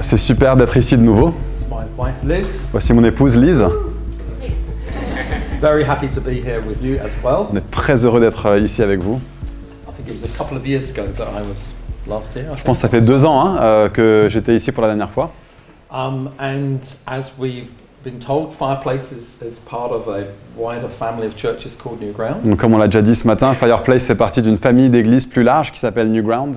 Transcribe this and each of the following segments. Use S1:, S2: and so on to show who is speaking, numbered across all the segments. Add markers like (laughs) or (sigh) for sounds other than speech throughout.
S1: C'est super d'être ici de nouveau.
S2: It's my wife Liz.
S1: Voici mon épouse Lise.
S2: Very happy to be here with you as well.
S1: On est très heureux d'être euh, ici avec vous.
S2: I think it was a couple of years ago that I was last here. I
S1: Je pense que ça fait deux ans hein, euh, que j'étais ici pour la dernière fois.
S2: And as we've been told, Fireplace is, is part of a wider family of churches called New Ground.
S1: Donc, comme on l'a déjà dit ce matin, Fireplace fait partie d'une famille d'églises plus large qui s'appelle New Ground.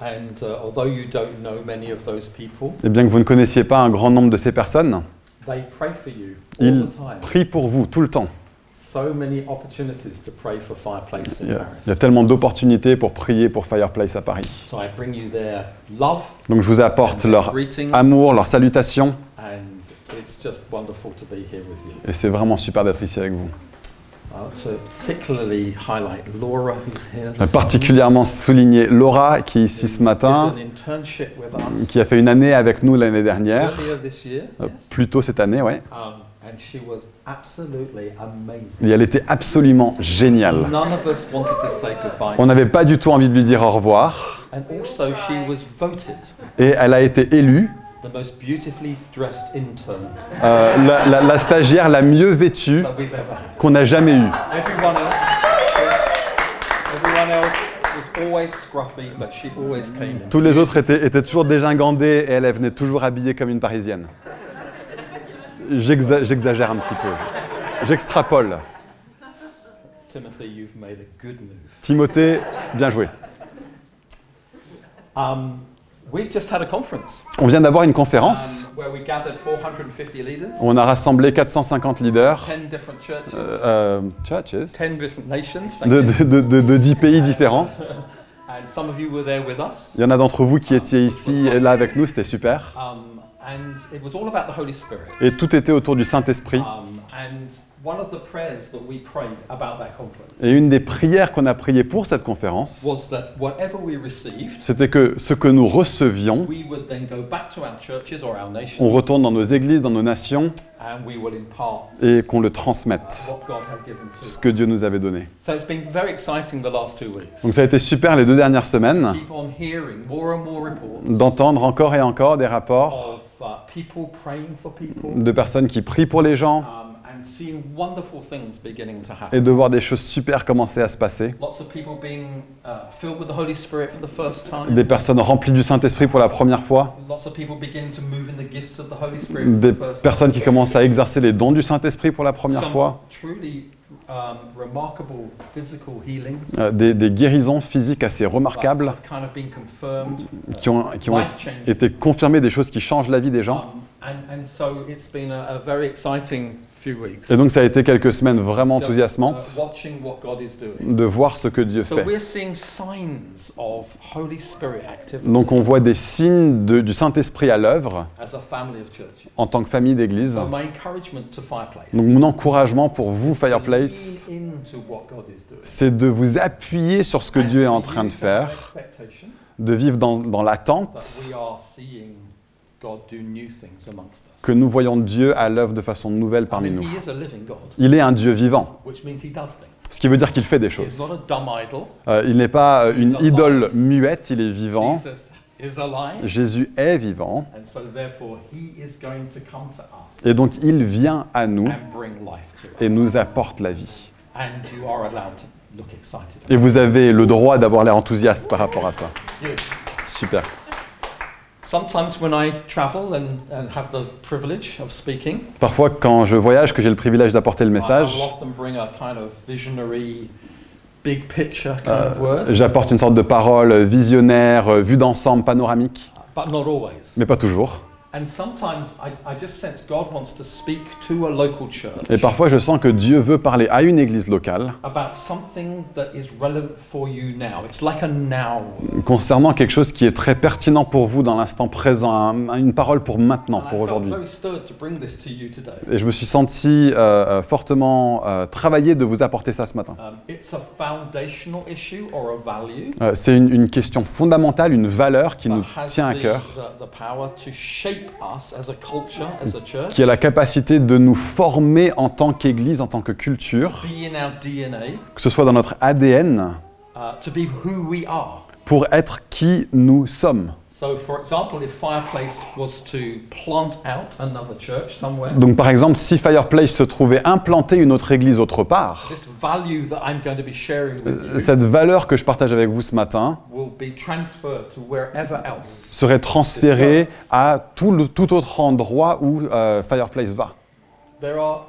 S2: And uh, although you don't know many of those people,
S1: Et bien que vous ne connaissiez pas un grand nombre de ces personnes,
S2: they pray for you all
S1: ils
S2: the time.
S1: prient pour vous tout le temps.
S2: So many opportunities to pray for Fireplace in
S1: Il y a, il y a tellement d'opportunités pour prier pour Fireplace à Paris.
S2: So I bring you their love
S1: Donc je vous apporte leur amour, leur salutation.
S2: and it's just wonderful to be here with you.
S1: Et c'est vraiment super d'être ici avec vous. Je vais
S2: this
S1: particulièrement souligner Laura qui est ici ce matin, qui a fait une année avec nous l'année dernière, euh, plus tôt cette année, ouais.
S2: Um.
S1: Et elle était absolument géniale. On n'avait pas du tout envie de lui dire au revoir.
S2: And also, she was voted
S1: Et elle a été élue
S2: the most beautifully dressed intern
S1: euh, la, la- la stagiaire la mieux vêtue qu'on a jamais eue.
S2: Everyone else, everyone else was always scruffy, but she always came in.
S1: Tous les autres étaient, étaient toujours dégingandés et elle, elle venait toujours habillée comme une parisienne. J'exa- J'exagère un petit peu. J'extrapole.
S2: Timothy, you've made a good move.
S1: Timothée, bien joué.
S2: Um, we've just had a conference
S1: On vient d'avoir une
S2: um,
S1: conférence
S2: where we gathered 450 leaders,
S1: où on a rassemblé 450 leaders,
S2: 10 different churches,
S1: euh, churches,
S2: 10 different nations. Thank
S1: de, de, de, de- de 10 pays différents. (laughs)
S2: And some of you were there with us.
S1: Il y en a d'entre vous qui étiez ici et là avec nous, c'était super.
S2: Um, and it was all about the Holy Spirit.
S1: Et tout était autour du Saint-Esprit.
S2: Um, and one of the prayers that we prayed about that conference
S1: Et une des prières qu'on a priées pour cette conférence,
S2: was that whatever we received,
S1: c'était que ce que nous recevions,
S2: we would then go back to our churches or our nations
S1: on retourne dans nos églises, dans nos nations,
S2: and we will impart
S1: et qu'on le transmette,
S2: what God had given to
S1: ce que Dieu nous avait donné.
S2: So it's been very exciting the last two weeks.
S1: Donc ça a été super les deux dernières semaines d'entendre encore et encore des rapports
S2: of uh, people praying for people
S1: de personnes qui prient pour les gens
S2: um, and seeing wonderful things beginning to happen.
S1: et de voir des choses super commencer à se passer.
S2: Lots of people being uh, filled with the Holy Spirit for the first time.
S1: Des personnes remplies du Saint-Esprit pour la première fois.
S2: Lots of people beginning to move in the gifts of the Holy Spirit for
S1: Des personnes qui commencent à exercer les dons du Saint-Esprit pour la première
S2: Some
S1: fois.
S2: truly um, remarkable physical healings
S1: Euh, Des, des guérisons physiques assez remarquables
S2: have kind of been confirmed,
S1: qui ont, qui ont été confirmées, des choses qui changent la vie des gens. Et donc ça a été quelques semaines vraiment enthousiasmantes
S2: uh, doing.
S1: de voir ce que Dieu fait.
S2: we're seeing signs of Holy Spirit activity
S1: Donc on voit des signes de- du Saint-Esprit à l'œuvre en tant que famille d'église.
S2: So my encouragement to Fireplace
S1: Donc mon encouragement pour vous, Fireplace, c'est de vous appuyer sur ce que Dieu est en train de faire, de vivre dans, dans l'attente que nous voyons Dieu à l'œuvre de façon nouvelle parmi nous.
S2: He is a living God,
S1: Il est un Dieu vivant,
S2: which means He does things.
S1: ce qui veut dire qu'il fait des
S2: He is
S1: choses. Euh, il n'est pas euh, une idole muette, il est vivant.
S2: Jesus is alive,
S1: Jésus est vivant
S2: and so therefore He is going to come to us
S1: et donc il vient à nous et nous apporte la vie.
S2: And you are allowed to look excited.
S1: Et vous avez le droit d'avoir l'air enthousiaste par rapport à ça. Super.
S2: Sometimes when I travel and, and have the privilege of speaking,
S1: Parfois, quand je voyage, que j'ai le privilège d'apporter le
S2: I
S1: message,
S2: will often bring a kind of visionary, big picture kind of word,
S1: j'apporte une sorte de parole visionnaire, euh, vue d'ensemble, panoramique,
S2: but not always.
S1: mais pas toujours.
S2: And sometimes I, I just sense God wants to speak to a local church
S1: Et parfois, je sens que Dieu veut parler à une église locale
S2: about something that is relevant for you now. It's like a now word.
S1: concernant quelque chose qui est très pertinent pour vous dans l'instant présent, un- une parole pour maintenant, pour aujourd'hui. Et je me suis senti euh, euh, fortement euh, travaillé de vous apporter ça ce matin.
S2: It's a foundational issue or a value
S1: Euh, C'est une, une question fondamentale, une valeur qui nous tient à cœur, qui a la capacité de nous former en tant qu'Église, en tant que culture, que ce soit dans notre ADN,
S2: uh,
S1: pour être qui nous sommes.
S2: So, for example, if Fireplace was to plant out another church somewhere,
S1: Donc par exemple, si Fireplace se trouvait implanter une autre église autre part,
S2: this value that I'm going to be sharing with you
S1: cette valeur que je partage avec vous ce matin
S2: will be transferred to wherever else.
S1: serait transférée à tout, le- tout autre endroit où euh, Fireplace va.
S2: There are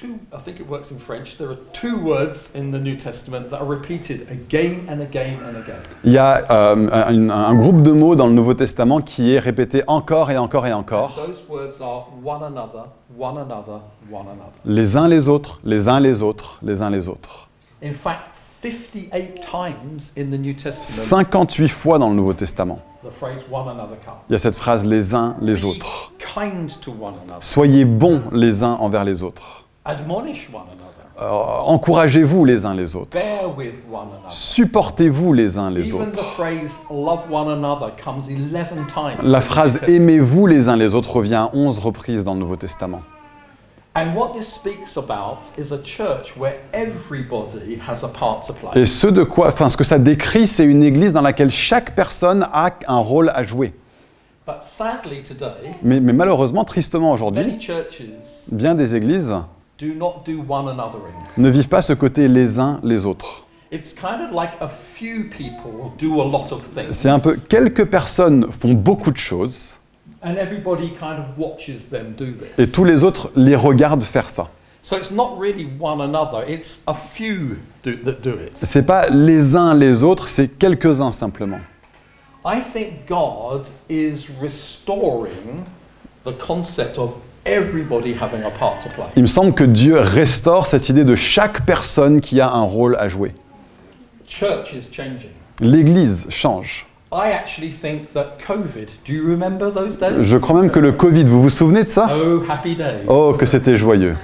S2: two, I think it works in French, there are two words in the New Testament that are repeated again and again and again.
S1: Il y a euh, un, un groupe de mots dans le Nouveau Testament qui est répété encore et encore et encore.
S2: Those words are one another, one another, one another.
S1: Les uns les autres, les uns les autres, les uns les autres.
S2: In fact, 58 times in the New Testament,
S1: 58 fois dans le Nouveau Testament,
S2: the phrase one another comes.
S1: il y a cette phrase les uns les autres.
S2: kind to one another.
S1: Soyez bons les uns envers les autres.
S2: Admonish one another.
S1: Euh, Encouragez-vous les uns les autres.
S2: Bear with one another.
S1: Supportez-vous les uns les
S2: Even the
S1: autres.
S2: phrase love one another comes 11 times. in
S1: La phrase aimez-vous les uns les autres revient à 11 reprises dans le Nouveau Testament.
S2: And what this speaks about is a church where everybody has a part to play.
S1: Et ce de quoi, enfin ce que ça décrit, c'est une église dans laquelle chaque personne a un rôle à jouer.
S2: But sadly today,
S1: Mais, mais malheureusement, tristement aujourd'hui,
S2: many churches
S1: bien des églises
S2: do not do one anothering.
S1: ne vivent pas ce côté les uns les autres.
S2: It's kind of like a few people do a lot of things.
S1: C'est un peu quelques personnes font beaucoup de choses
S2: And everybody kind of watches them do this.
S1: et tous les autres les regardent faire ça.
S2: So it's not really one another, it's a few do, that do it.
S1: C'est pas les uns les autres, c'est quelques-uns simplement.
S2: I think God is restoring the concept of everybody having a part to play.
S1: Il me semble que Dieu restaure cette idée de chaque personne qui a un rôle à jouer.
S2: Church is changing.
S1: L'Église change.
S2: I actually think that COVID, do you remember those days?
S1: Je crois même que le Covid, vous vous souvenez de ça?
S2: Oh, happy days.
S1: Oh, que c'était joyeux.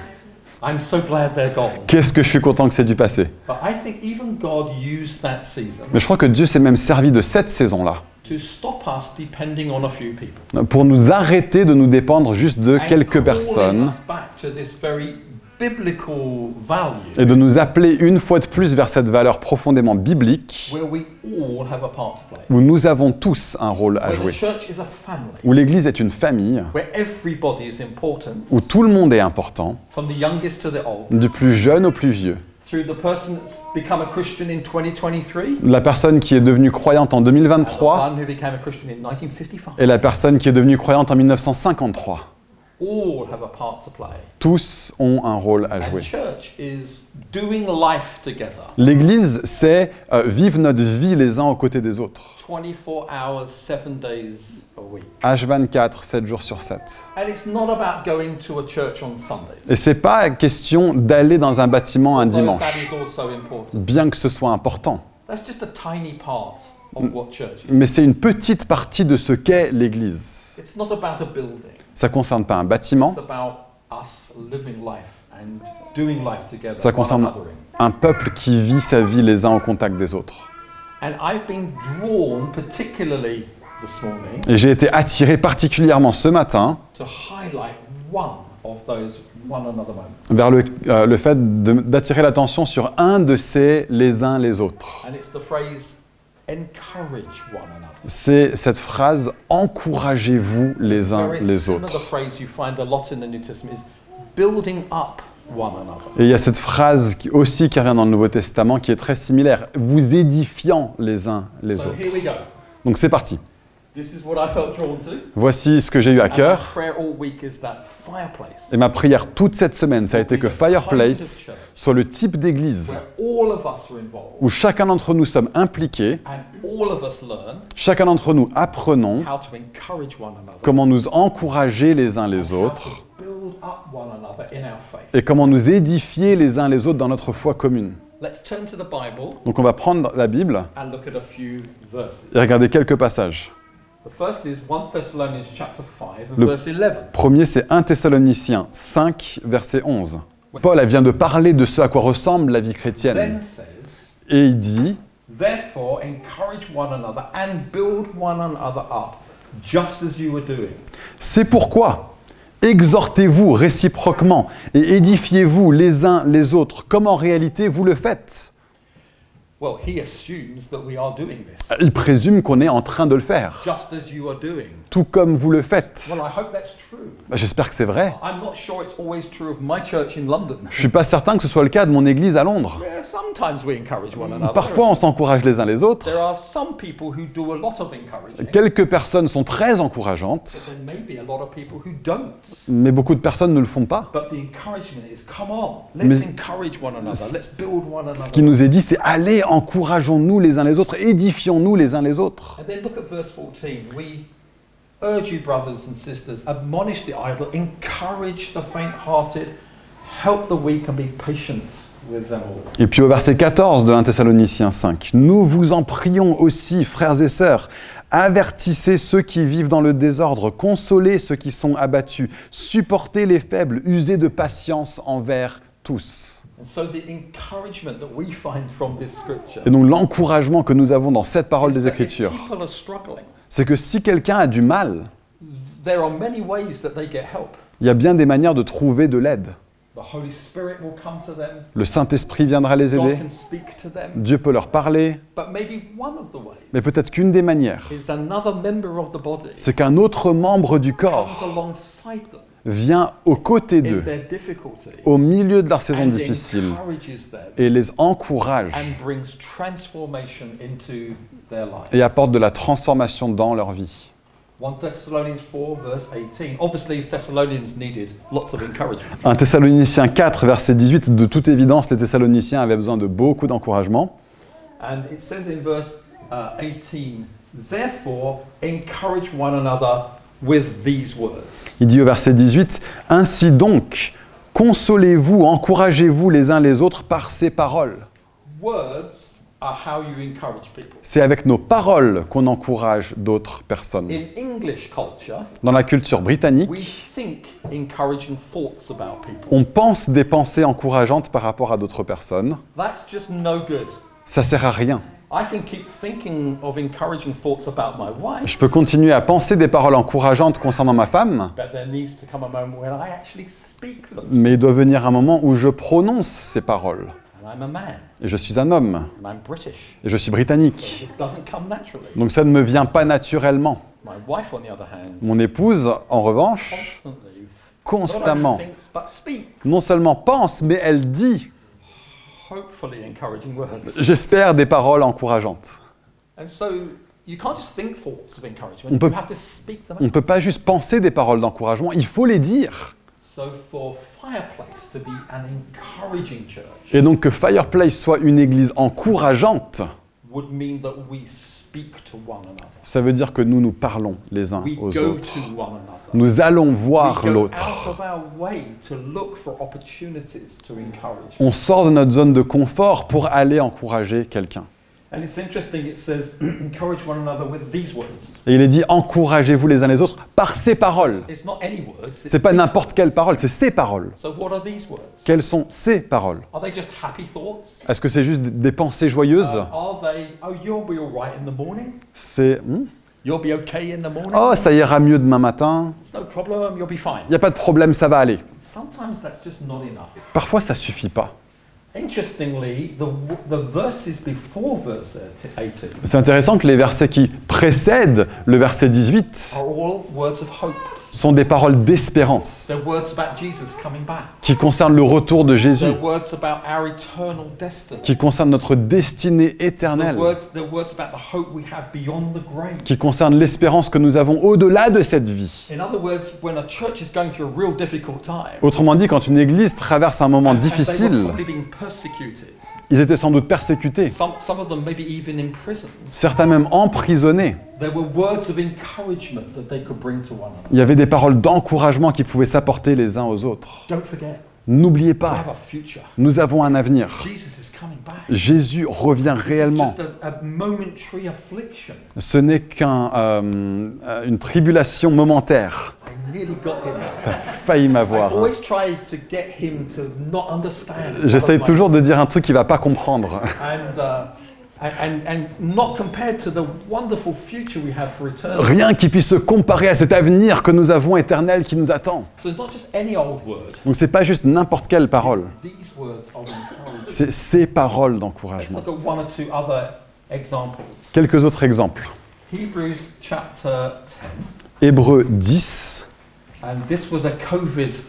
S2: I'm so glad they're gone.
S1: Qu'est-ce que je suis content que c'est du passé.
S2: But I think even God used that season
S1: Mais je crois que Dieu s'est même servi de cette saison-là
S2: to stop us depending on a few people.
S1: pour nous arrêter de nous dépendre juste de
S2: And
S1: quelques
S2: calling
S1: personnes
S2: us back to this very biblical value
S1: et de nous appeler une fois de plus vers cette valeur profondément biblique
S2: where we all have a part to play.
S1: où nous avons tous un rôle à
S2: Where the
S1: jouer,
S2: church is a family,
S1: où l'Église est une famille,
S2: where everybody is important,
S1: où tout le monde est important,
S2: from the youngest to the old,
S1: du plus jeune au plus vieux.
S2: through the person that's become a Christian in 2023,
S1: La personne qui est devenue croyante en
S2: and the
S1: 2023
S2: one who became a Christian in 1955.
S1: et la personne qui est devenue croyante en 1953.
S2: All have a part to play.
S1: Tous ont un rôle à
S2: And
S1: jouer.
S2: church is doing life together,
S1: L'Église, c'est euh, vivre notre vie les uns aux côtés des autres.
S2: 24 hours, 7 days a week.
S1: H24, 7 jours sur 7.
S2: And it's not about going to a church on Sundays.
S1: Et c'est pas question d'aller dans un bâtiment un dimanche,
S2: That is also important.
S1: bien que ce soit important.
S2: That's just a tiny part of what church is.
S1: Mais c'est une petite partie de ce qu'est l'Église.
S2: It's not about a building.
S1: Ça concerne pas un bâtiment, ça concerne un peuple qui vit sa vie les uns au contact des autres.
S2: And I've been drawn particularly this morning
S1: Et j'ai été attiré particulièrement ce matin vers le, euh, le fait d'attirer l'attention sur un de ces les uns les autres. C'est cette phrase encouragez-vous les uns les autres. Et il y a cette phrase qui, aussi qui revient dans le Nouveau Testament qui est très similaire, vous édifiant les uns les autres. Donc c'est parti.
S2: This is what I felt drawn to.
S1: Voici ce que j'ai eu à cœur.
S2: prayer all week is that fireplace.
S1: Et ma prière toute cette semaine, ça a été que Fireplace soit le type d'église où chacun d'entre nous sommes impliqués,
S2: and all of us learn
S1: chacun d'entre nous apprenons
S2: how to encourage one another.
S1: comment nous encourager les uns les autres et comment nous édifier les uns les autres dans notre foi commune.
S2: Let's turn to the Bible
S1: Donc on va prendre la Bible et regarder quelques passages.
S2: The first is 1 Thessalonians chapter 5 and
S1: Le-
S2: verse 11.
S1: Premier, c'est 1 Thessaloniciens 5, verset 11. Paul elle vient de parler de ce à quoi ressemble la vie chrétienne. Et il dit,
S2: Therefore encourage one another and build one another up, just as you were doing.
S1: C'est pourquoi exhortez-vous réciproquement et édifiez-vous les uns les autres, comme en réalité vous le faites.
S2: Well, he assumes that we are doing this,
S1: Il présume qu'on est en train de le faire,
S2: just as you are doing.
S1: tout comme vous le faites.
S2: Well, I hope that's true.
S1: Bah, J'espère que c'est vrai.
S2: I'm not sure it's always true of my church in London.
S1: Je suis pas certain que ce soit le cas de mon église à Londres.
S2: Yeah, sometimes we encourage one another.
S1: Parfois, on s'encourage les uns les autres.
S2: There are some people who do a lot of encouraging,
S1: Quelques personnes sont très encourageantes,
S2: but there may be a lot of people who don't.
S1: mais beaucoup de personnes ne le font pas.
S2: But the encouragement is, come on, let's
S1: Mais-
S2: encourage one another, let's build one another.
S1: Ce qui nous est dit, c'est allez, encourageons-nous les uns les autres, édifions-nous les uns les autres.
S2: And then look at verse 14. We urge you, brothers and sisters, admonish the idle, encourage the faint hearted, help the weak, and be patient with them all.
S1: Et puis au verset 14 de 1 Thessaloniciens 5, nous vous en prions aussi, frères et sœurs, avertissez ceux qui vivent dans le désordre, consolez ceux qui sont abattus, supportez les faibles, usez de patience envers tous.
S2: And so the encouragement that we find from this scripture
S1: Et donc l'encouragement que nous avons dans cette parole des Écritures, c'est que si quelqu'un a du mal,
S2: there are many ways that they get help.
S1: il y a bien des manières de trouver de l'aide.
S2: The Holy Spirit will come to them.
S1: Le Saint-Esprit viendra les aider. Dieu peut leur parler,
S2: But maybe one of the ways
S1: mais peut-être qu'une des manières, c'est qu'un autre membre du corps vient aux côtés d'eux, au milieu de leur saison
S2: and
S1: difficile, et les encourage et apporte de la transformation dans leur vie.
S2: 1 Thessalonians 4, verse 18. Obviously, Thessalonians needed lots of encouragement.
S1: 1 Thessaloniciens 4, verset 18, de toute évidence, les Thessaloniciens avaient besoin de beaucoup d'encouragement.
S2: And it says in verse uh, 18, Therefore, encourage one another with these words.
S1: Il dit au verset 18, Ainsi donc, consolez-vous, encouragez-vous les uns les autres par ces paroles.
S2: Words are how you encourage people.
S1: C'est avec nos paroles qu'on encourage d'autres personnes.
S2: In English culture,
S1: Dans la culture britannique,
S2: we think encouraging thoughts about people.
S1: on pense des pensées encourageantes par rapport à d'autres personnes.
S2: That's just no good.
S1: Ça sert à rien.
S2: I can keep thinking of encouraging thoughts about my wife,
S1: Je peux continuer à penser des paroles encourageantes concernant ma femme,
S2: but there needs to come a moment when I actually speak them.
S1: mais il doit venir un moment où je prononce ces paroles.
S2: And I'm a man,
S1: Et je suis un homme,
S2: and I'm British.
S1: et je suis britannique.
S2: this doesn't come naturally.
S1: Donc ça ne me vient pas naturellement.
S2: My wife, on the other hand,
S1: Mon épouse, en revanche,
S2: constantly,
S1: constamment, non seulement pense, mais elle dit. J'espère, des paroles encourageantes.
S2: And so you can't just think thoughts of encouragement.
S1: On peut-
S2: You have to speak them
S1: On ne
S2: out.
S1: peut pas juste penser des paroles d'encouragement, il faut les dire.
S2: So for Fireplace to be an encouraging church
S1: Et donc que Fireplace soit une église encourageante,
S2: speak to one another.
S1: ça veut dire que nous nous parlons les uns
S2: We
S1: aux
S2: go
S1: autres.
S2: to one another.
S1: Nous allons voir l'autre. On sort de notre zone de confort pour aller encourager quelqu'un.
S2: And it's interesting, it says, (clears throat) encourage one another with these words.
S1: Et il est dit encouragez-vous les uns les autres par ces paroles.
S2: It's not any words. it's
S1: C'est pas
S2: these
S1: n'importe quelle parole, c'est ces paroles.
S2: So what are these words?
S1: Quelles sont ces paroles?
S2: Are they just happy thoughts?
S1: Est-ce que c'est juste des pensées joyeuses?
S2: Uh, are they, oh, you'll be all right in the morning?
S1: C'est hmm,
S2: You'll be okay in the morning?
S1: oh ça ira mieux demain matin.
S2: It's no problem, you'll be fine.
S1: Il n'y a pas de problème, ça va aller.
S2: Sometimes that's just not enough.
S1: Parfois ça suffit pas. C'est intéressant que les versets qui précèdent le verset 18 sont des paroles d'espérance qui concernent le retour de Jésus, qui concernent notre destinée éternelle, qui concernent l'espérance que nous avons au-delà de cette vie. Autrement dit, quand une église traverse un moment difficile, ils étaient sans doute persécutés, certains même emprisonnés.
S2: There were words of encouragement that they could bring to one another.
S1: Il y avait des paroles d'encouragement qui pouvaient s'apporter les uns aux autres.
S2: Don't forget,
S1: N'oubliez
S2: we
S1: pas,
S2: have a future.
S1: nous avons un avenir.
S2: Jesus is coming back.
S1: Jésus revient réellement.
S2: just a, a momentary affliction.
S1: Ce n'est qu'une tribulation momentaire.
S2: I nearly got him.
S1: T'as failli m'avoir. hein.
S2: always try to get him to not understand.
S1: J'essaye toujours de dire un truc qu'il va pas comprendre.
S2: And And, and, and not compared to the wonderful future we have for eternity.
S1: Rien qui puisse se comparer à cet avenir que nous avons éternel qui nous attend.
S2: So it's not just any old word.
S1: Donc c'est pas juste n'importe quelle parole, c'est ces paroles d'encouragement.
S2: look at one or two other examples.
S1: Quelques autres exemples.
S2: Hebrews chapter 10.
S1: Hébreux 10,
S2: And this was a COVID,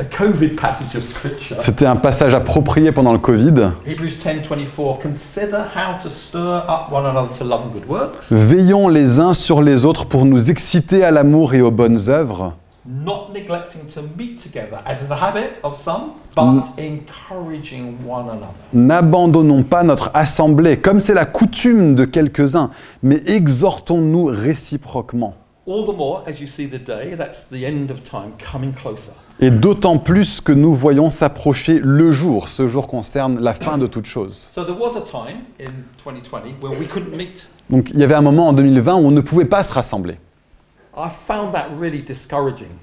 S2: a COVID passage of scripture.
S1: c'était un passage approprié pendant le Covid.
S2: Hebrews 10:24. Consider how to stir up one another to love and good works,
S1: Veillons les uns sur les autres pour nous exciter à l'amour et aux bonnes œuvres,
S2: not neglecting to meet together, as is the habit of some, but encouraging one another.
S1: N'abandonnons pas notre assemblée, comme c'est la coutume de quelques-uns, mais exhortons-nous réciproquement.
S2: All the more as you see the day, that's the end of time, coming closer.
S1: Et d'autant plus que nous voyons s'approcher le jour. Ce jour concerne la fin de toute chose.
S2: So there was a time in 2020 when we couldn't meet.
S1: Donc il y avait un moment en 2020 où on ne pouvait pas se rassembler.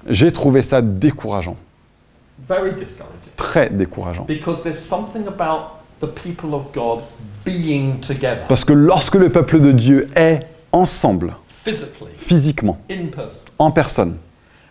S1: J'ai trouvé ça décourageant,
S2: very discouraging,
S1: très décourageant.
S2: because there's something about the people of God being together
S1: Parce que lorsque le peuple de Dieu est ensemble, physiquement,
S2: in person.
S1: en personne,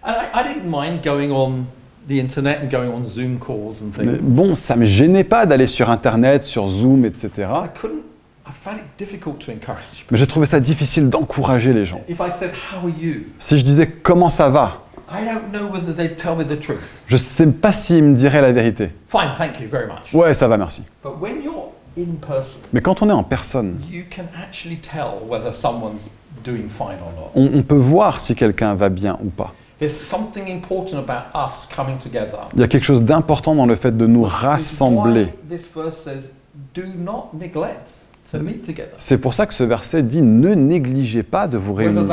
S2: And I, I didn't mind going on the internet and going on Zoom calls and
S1: mais
S2: things.
S1: bon, ça me gênait pas d'aller sur Internet, sur Zoom, etc.
S2: I couldn't, I found it difficult to encourage.
S1: Mais j'ai trouvé ça difficile d'encourager les gens.
S2: If I said, How are you?
S1: Si je disais comment ça va,
S2: I don't know whether they'd tell me the truth.
S1: je sais pas s'ils me diraient la vérité.
S2: Fine, thank you very much.
S1: Ouais, ça va, merci.
S2: But when you're in person,
S1: Mais quand on est en personne,
S2: you can actually tell whether someone's doing fine or not.
S1: on, on peut voir si quelqu'un va bien ou pas.
S2: There's something important about us coming together.
S1: Il y a quelque chose d'important dans le fait de nous rassembler.
S2: why This verse says, Do not neglect to meet together.
S1: C'est pour ça que ce verset dit ne négligez pas de vous réunir,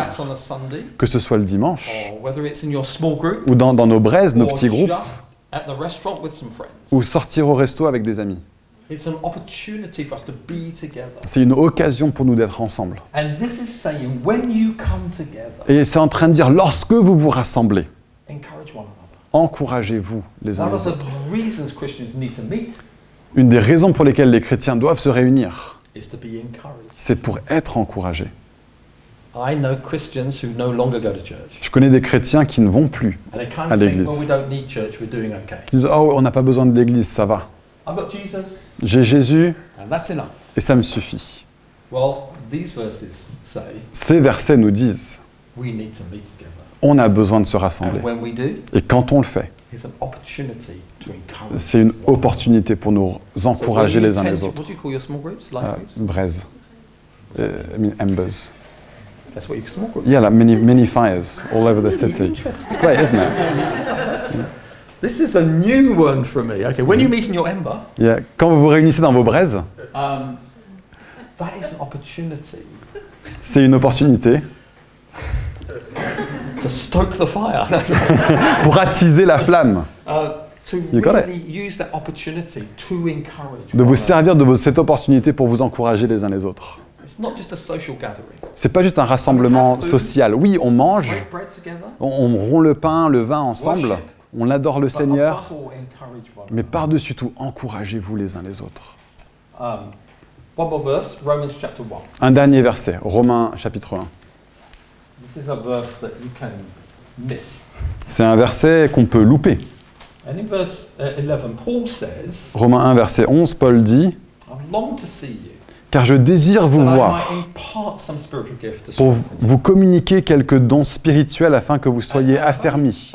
S1: que ce soit le dimanche ou dans, dans nos braises, nos petits groupes, ou sortir au resto avec des amis.
S2: It's an opportunity for us to be together.
S1: C'est une occasion pour nous d'être ensemble.
S2: And this is saying, when you come together,
S1: Et c'est en train de dire lorsque vous vous rassemblez,
S2: encourage one another.
S1: encouragez-vous les uns les autres. Une des raisons pour lesquelles les chrétiens doivent se réunir, c'est pour être encouragés.
S2: I know Christians who no longer go to church.
S1: Je connais des chrétiens qui ne vont plus,
S2: And they kind
S1: À l'église.
S2: well, we don't need church, we're doing okay.
S1: qui disent oh on n'a pas besoin de l'église, ça va.
S2: I've got Jesus,
S1: J'ai Jésus
S2: and that's enough.
S1: et ça me suffit.
S2: Well, these verses say
S1: Ces versets nous disent
S2: we need to meet together.
S1: on a besoin de se rassembler.
S2: And when we do,
S1: Et quand on le fait,
S2: it's an opportunity to encourage.
S1: c'est une opportunité pour nous encourager les uns les autres.
S2: What do you call your small groups? Life
S1: Uh,
S2: groups?
S1: braise. Uh, I mean embers.
S2: That's what you small groups.
S1: Yeah, like many, many fires all over the city. It's great, isn't it? (laughs)
S2: This is a new one for me. Okay, when you meet in your ember,
S1: Yeah. Quand vous vous réunissez dans vos braises,
S2: um, that is an opportunity
S1: c'est une opportunité
S2: to stoke the fire. (laughs) That's
S1: pour attiser la flamme,
S2: uh, to
S1: You got it.
S2: really use that opportunity to encourage.
S1: de vous servir de cette opportunité pour vous encourager les uns les autres.
S2: It's not just a social gathering.
S1: C'est pas juste un rassemblement social. Oui, on mange, on, on rompt le pain, le vin ensemble, on adore le Seigneur, mais par-dessus tout, encouragez-vous les uns les autres.
S2: Um, one more verse, Romans chapter 1.
S1: Un dernier verset, Romains chapitre 1.
S2: This is a verse that you can miss.
S1: C'est un verset qu'on peut louper.
S2: Uh, 11, Paul says,
S1: Romains 1, verset 11, Paul dit Car je désire vous voir pour vous communiquer quelques dons spirituels afin que vous soyez affermis.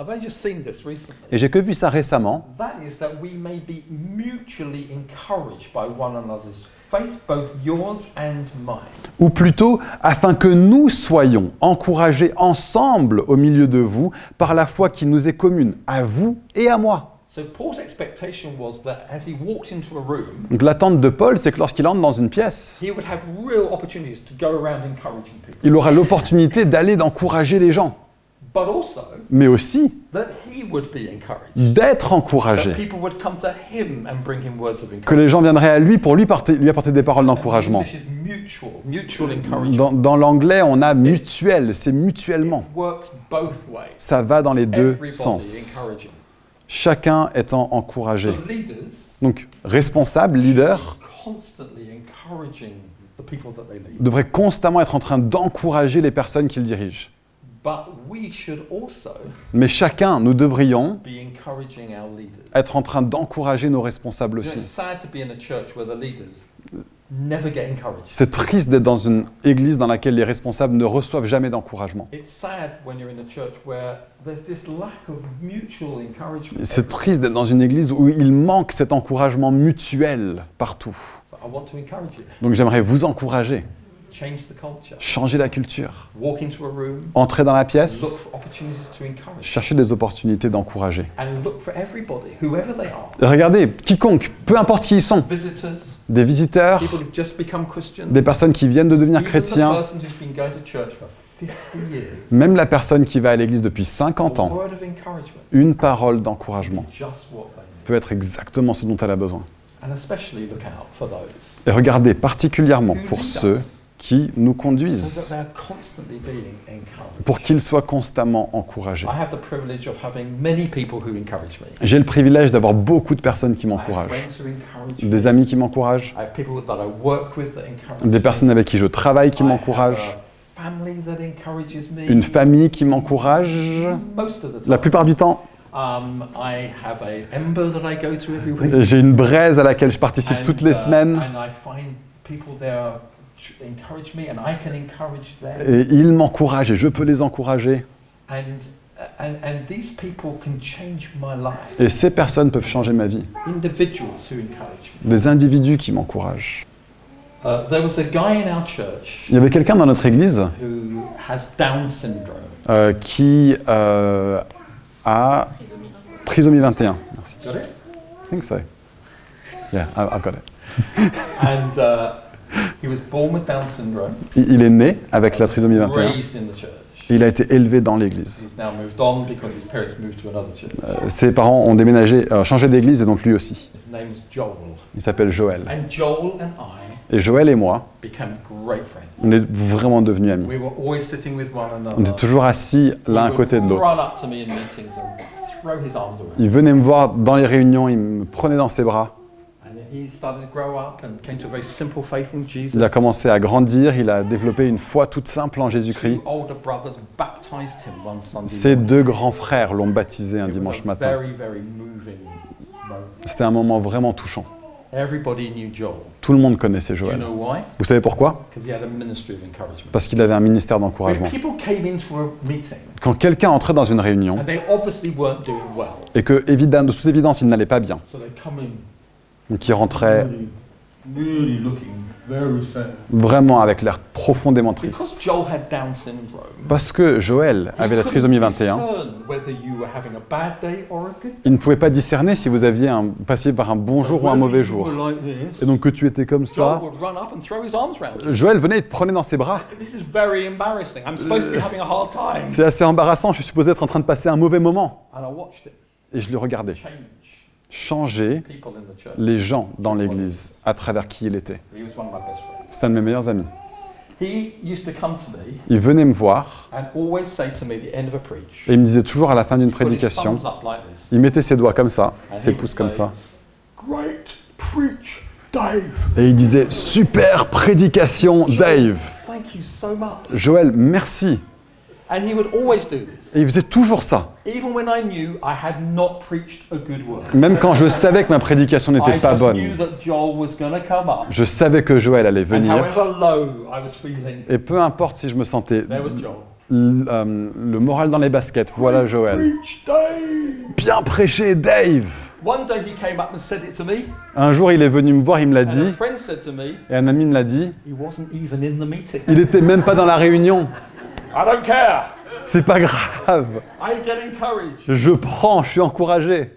S1: Et j'ai que vu ça récemment.
S2: That is that we may be mutually encouraged by one another's faith, both yours and mine.
S1: Ou plutôt, afin que nous soyons encouragés ensemble au milieu de vous par la foi qui nous est commune, à vous et à moi.
S2: So Paul's expectation was that as he walked into a room,
S1: Donc l'attente de Paul, c'est que lorsqu'il entre dans une pièce,
S2: he would have real opportunities to go around encouraging people,
S1: il aura l'opportunité d'aller d'encourager les gens,
S2: but also
S1: mais aussi
S2: that he would be encouraged.
S1: d'être encouragé.
S2: people would come to him and bring him words of
S1: Que
S2: encouragement.
S1: les gens viendraient à lui pour lui, porter- lui apporter des paroles d'encouragement. Dans, dans l'anglais, on a mutuel, c'est mutuellement.
S2: It works both ways.
S1: Ça va dans les deux sens. Chacun étant encouragé.
S2: Leaders
S1: Donc, responsable, leader,
S2: constantly encouraging encouraging the people that they lead.
S1: devraient constamment être en train d'encourager les personnes qu'ils dirigent. Mais chacun, nous devrions
S2: leaders.
S1: être en train d'encourager nos responsables aussi. C'est triste d'être dans une église dans laquelle les responsables ne reçoivent jamais d'encouragement. C'est triste d'être dans une église où il manque cet encouragement mutuel partout. Donc j'aimerais vous encourager. Changer la culture,
S2: Walk into a room.
S1: entrer dans la
S2: Look
S1: pièce,
S2: for opportunities to encourage.
S1: chercher des opportunités d'encourager. Regardez, quiconque, peu importe qui ils sont, des visiteurs, des personnes qui viennent de devenir chrétiens,
S2: person who's been going to church for 50 years.
S1: même la personne qui va à l'église depuis 50
S2: A
S1: ans, une parole d'encouragement. Peut être exactement ce dont elle a besoin. Et regardez particulièrement pour ceux qui nous conduisent, pour qu'ils soient constamment encouragés. J'ai le privilège d'avoir beaucoup de personnes qui m'encouragent, des amis qui m'encouragent, des personnes avec qui je travaille qui m'encouragent, une famille qui m'encourage. La plupart du temps,
S2: Um,
S1: j'ai une braise à laquelle je participe toutes les
S2: uh,
S1: semaines.
S2: And I find people there tr- encourage me, and I can encourage them.
S1: Et ils m'encouragent et je peux les encourager.
S2: And, and, and these people can change my life.
S1: Et ces personnes peuvent changer ma vie. Des individus qui m'encouragent.
S2: Uh,
S1: Il y avait quelqu'un dans notre église euh, qui euh, a trisomie 21. Merci.
S2: Got it?
S1: I think so. Yeah, I- I've got it.
S2: And uh, he was born with Down syndrome,
S1: Il est né avec la trisomie 21.
S2: raised in the church.
S1: Il a été élevé dans l'église.
S2: He's now moved on because his parents moved to another church.
S1: Euh, Ses parents ont déménagé, euh, changé d'église et donc lui aussi.
S2: His name is Joel.
S1: Il s'appelle Joël.
S2: And Joel and I
S1: Et Joël et moi, on est vraiment devenus amis.
S2: We were always sitting with one another.
S1: On était toujours assis l'un à côté de l'autre. Il venait me voir dans les réunions, il me prenait dans ses bras. Il a commencé à grandir, il a développé une foi toute simple en Jésus-Christ. Ses deux grands frères l'ont baptisé un dimanche
S2: a
S1: matin. C'était un moment vraiment touchant.
S2: Everybody knew Joel.
S1: Tout le monde connaissait Joël.
S2: know why?
S1: Vous savez pourquoi?
S2: Because he had a ministry of encouragement.
S1: Parce qu'il avait un ministère d'encouragement. Quand quelqu'un entrait dans une réunion
S2: and they obviously weren't doing well,
S1: et que, évidemment, de toute évidence, il n'allait pas bien, il rentrait vraiment avec l'air profondément
S2: Because
S1: triste.
S2: Joel had Down syndrome.
S1: Parce que Joël avait la trisomie
S2: couldn't
S1: 21,
S2: discern whether you were having a bad day or a good day.
S1: il ne pouvait pas discerner si vous aviez un, passiez par un bon jour ou un mauvais
S2: you
S1: jour.
S2: were like this,
S1: Et donc que tu étais comme
S2: Joel
S1: ça,
S2: would run up and throw his arms around you.
S1: Joël venait et te prenait dans ses bras.
S2: This is very embarrassing. I'm supposed to be having a hard time.
S1: C'est assez embarrassant, je suis supposé être en train de passer un mauvais moment.
S2: And I watched it
S1: Et je le regardais.
S2: Change
S1: Changer les gens dans l'église à travers qui il était. C'est un de mes meilleurs amis. Il venait me voir et il me disait toujours à la fin d'une prédication, il mettait ses doigts comme ça, ses pouces comme ça, et il disait Super prédication, Dave.
S2: Thank you so much.
S1: Joël, merci
S2: And he would always do this.
S1: Et il faisait toujours ça,
S2: Even when I knew I had not preached a good word.
S1: même quand je savais que ma prédication n'était pas bonne.
S2: knew that Joel was going to come up.
S1: Je savais que Joël allait
S2: And
S1: venir,
S2: however low I was feeling,
S1: et peu importe si je me sentais
S2: there was Joel.
S1: l- euh, le moral dans les baskets, voilà Joël. Bien prêché, Dave
S2: One day he came up and said it to me,
S1: Un jour, il est venu me voir, il me l'a dit, et un ami me l'a dit,
S2: he wasn't even in the meeting.
S1: il était même pas dans la réunion.
S2: I don't care.
S1: C'est pas grave,
S2: I get encouraged.
S1: je prends, je suis encouragé.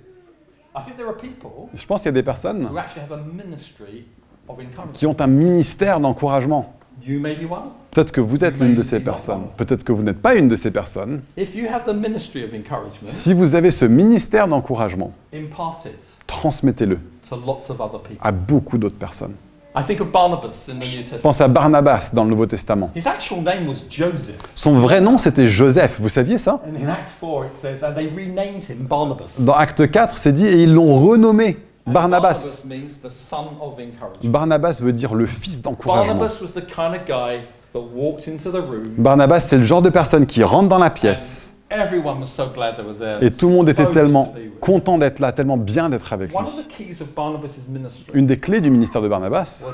S2: I think there are people
S1: Je pense qu'il y a des personnes
S2: who actually have a ministry of encouragement.
S1: qui ont un ministère d'encouragement.
S2: You may be one.
S1: Peut-être que vous êtes l'une de ces personnes, peut-être que vous n'êtes pas une de ces personnes.
S2: If you have the ministry of encouragement,
S1: Si vous avez ce ministère d'encouragement,
S2: impart it
S1: transmettez-le
S2: to lots of other people.
S1: à beaucoup d'autres personnes.
S2: I think of Barnabas in the New Testament.
S1: Pense à Barnabas dans le Nouveau Testament.
S2: His actual name was Joseph.
S1: Son vrai nom, c'était Joseph, vous saviez ça?
S2: And in Acts 4, it says, and they renamed him Barnabas.
S1: Dans Acte 4, c'est dit, et ils l'ont renommé Barnabas.
S2: means the son of encouragement.
S1: Barnabas veut dire le fils d'encouragement.
S2: Barnabas was the kind of guy that walked into the room
S1: Barnabas, c'est le genre de personne qui rentre dans la pièce
S2: and everyone was so glad they were there.
S1: et tout le monde était tellement content d'être là, tellement bien d'être avec lui.
S2: One of the keys of Barnabas' ministry
S1: Une des clés du ministère de Barnabas,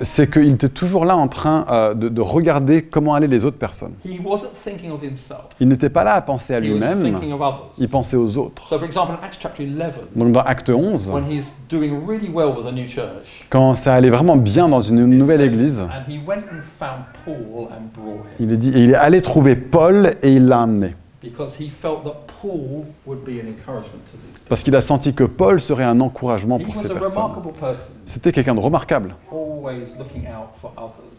S1: c'est qu'il était toujours là en train euh, de, de regarder comment allaient les autres personnes.
S2: He wasn't thinking of himself.
S1: Il n'était pas là à penser à lui-même, il pensait aux autres.
S2: So, for example, in Acts chapter 11,
S1: Donc dans Acte 11,
S2: when he's doing really well with a new church,
S1: quand ça allait vraiment bien dans une nouvelle
S2: says,
S1: église,
S2: and he went and found Paul and brought him
S1: il est, dit, et il est allé trouver Paul et il l'a amené.
S2: Because he felt that Paul would be an encouragement to these people.
S1: Parce qu'il a senti que Paul serait un encouragement pour ces personnes. C'était quelqu'un de remarquable,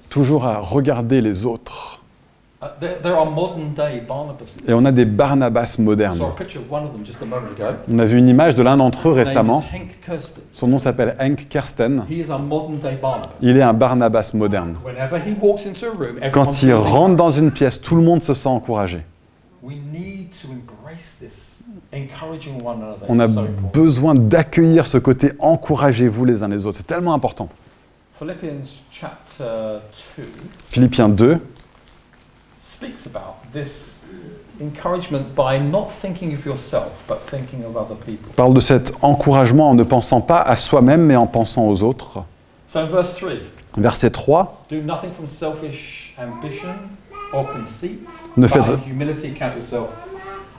S1: toujours à regarder les autres.
S2: Uh.
S1: Et on a des Barnabas modernes. On a vu une image de l'un d'entre eux récemment. Son nom s'appelle Henk Kersten. Il est un Barnabas moderne. Quand il rentre dans une pièce, tout le monde se sent encouragé. On a besoin d'accueillir ce côté encouragez-vous les uns les autres. C'est tellement important.
S2: Philippians chapter 2
S1: Philippiens 2
S2: speaks about this encouragement by not thinking of yourself, but thinking of other people.
S1: parle de cet encouragement en ne pensant pas à soi-même, mais en pensant aux autres.
S2: So in verse 3,
S1: Verset 3.
S2: do nothing from selfish ambition or conceit,
S1: Ne faites-
S2: in humility count yourself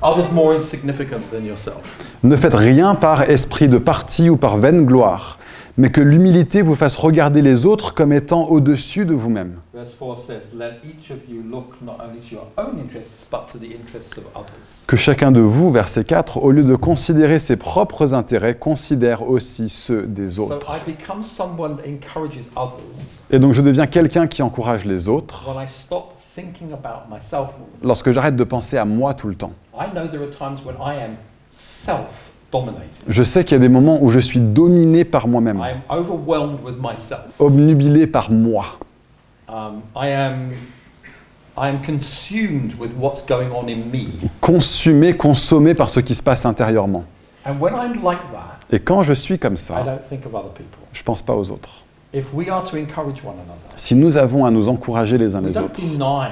S2: others more insignificant than yourself.
S1: Ne faites rien par esprit de parti ou par vaine gloire, mais que l'humilité vous fasse regarder les autres comme étant au-dessus de vous-même.
S2: Verse 4 says, Let each of you look not only to your own interests, but to the interests of others.
S1: Que chacun de vous, verset 4, au lieu de considérer ses propres intérêts, considère aussi ceux des
S2: So
S1: autres.
S2: I become someone that encourages others
S1: Et donc je deviens quelqu'un qui encourage les autres lorsque j'arrête de penser à moi tout le temps.
S2: I know there are times when I am self-dominated.
S1: Je sais qu'il y a des moments où je suis dominé par moi-même,
S2: I am overwhelmed with myself.
S1: obnubilé par moi.
S2: Um, I am, I am consumed with what's going on in me.
S1: consumé, consommé par ce qui se passe intérieurement.
S2: And when I'm like that,
S1: Et quand je suis comme
S2: I
S1: ça,
S2: don't think of other people.
S1: je pense pas aux autres.
S2: If we are to encourage one another,
S1: Si nous avons à nous encourager les uns les autres,
S2: deny